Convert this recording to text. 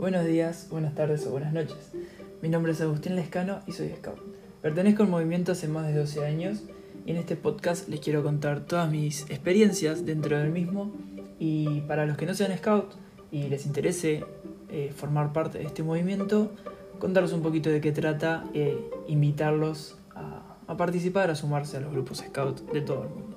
Buenos días, buenas tardes o buenas noches. Mi nombre es Agustín Lescano y soy Scout. Pertenezco al movimiento hace más de 12 años y en este podcast les quiero contar todas mis experiencias dentro del mismo y para los que no sean Scout y les interese eh, formar parte de este movimiento, contarles un poquito de qué trata e invitarlos a, a participar, a sumarse a los grupos Scout de todo el mundo.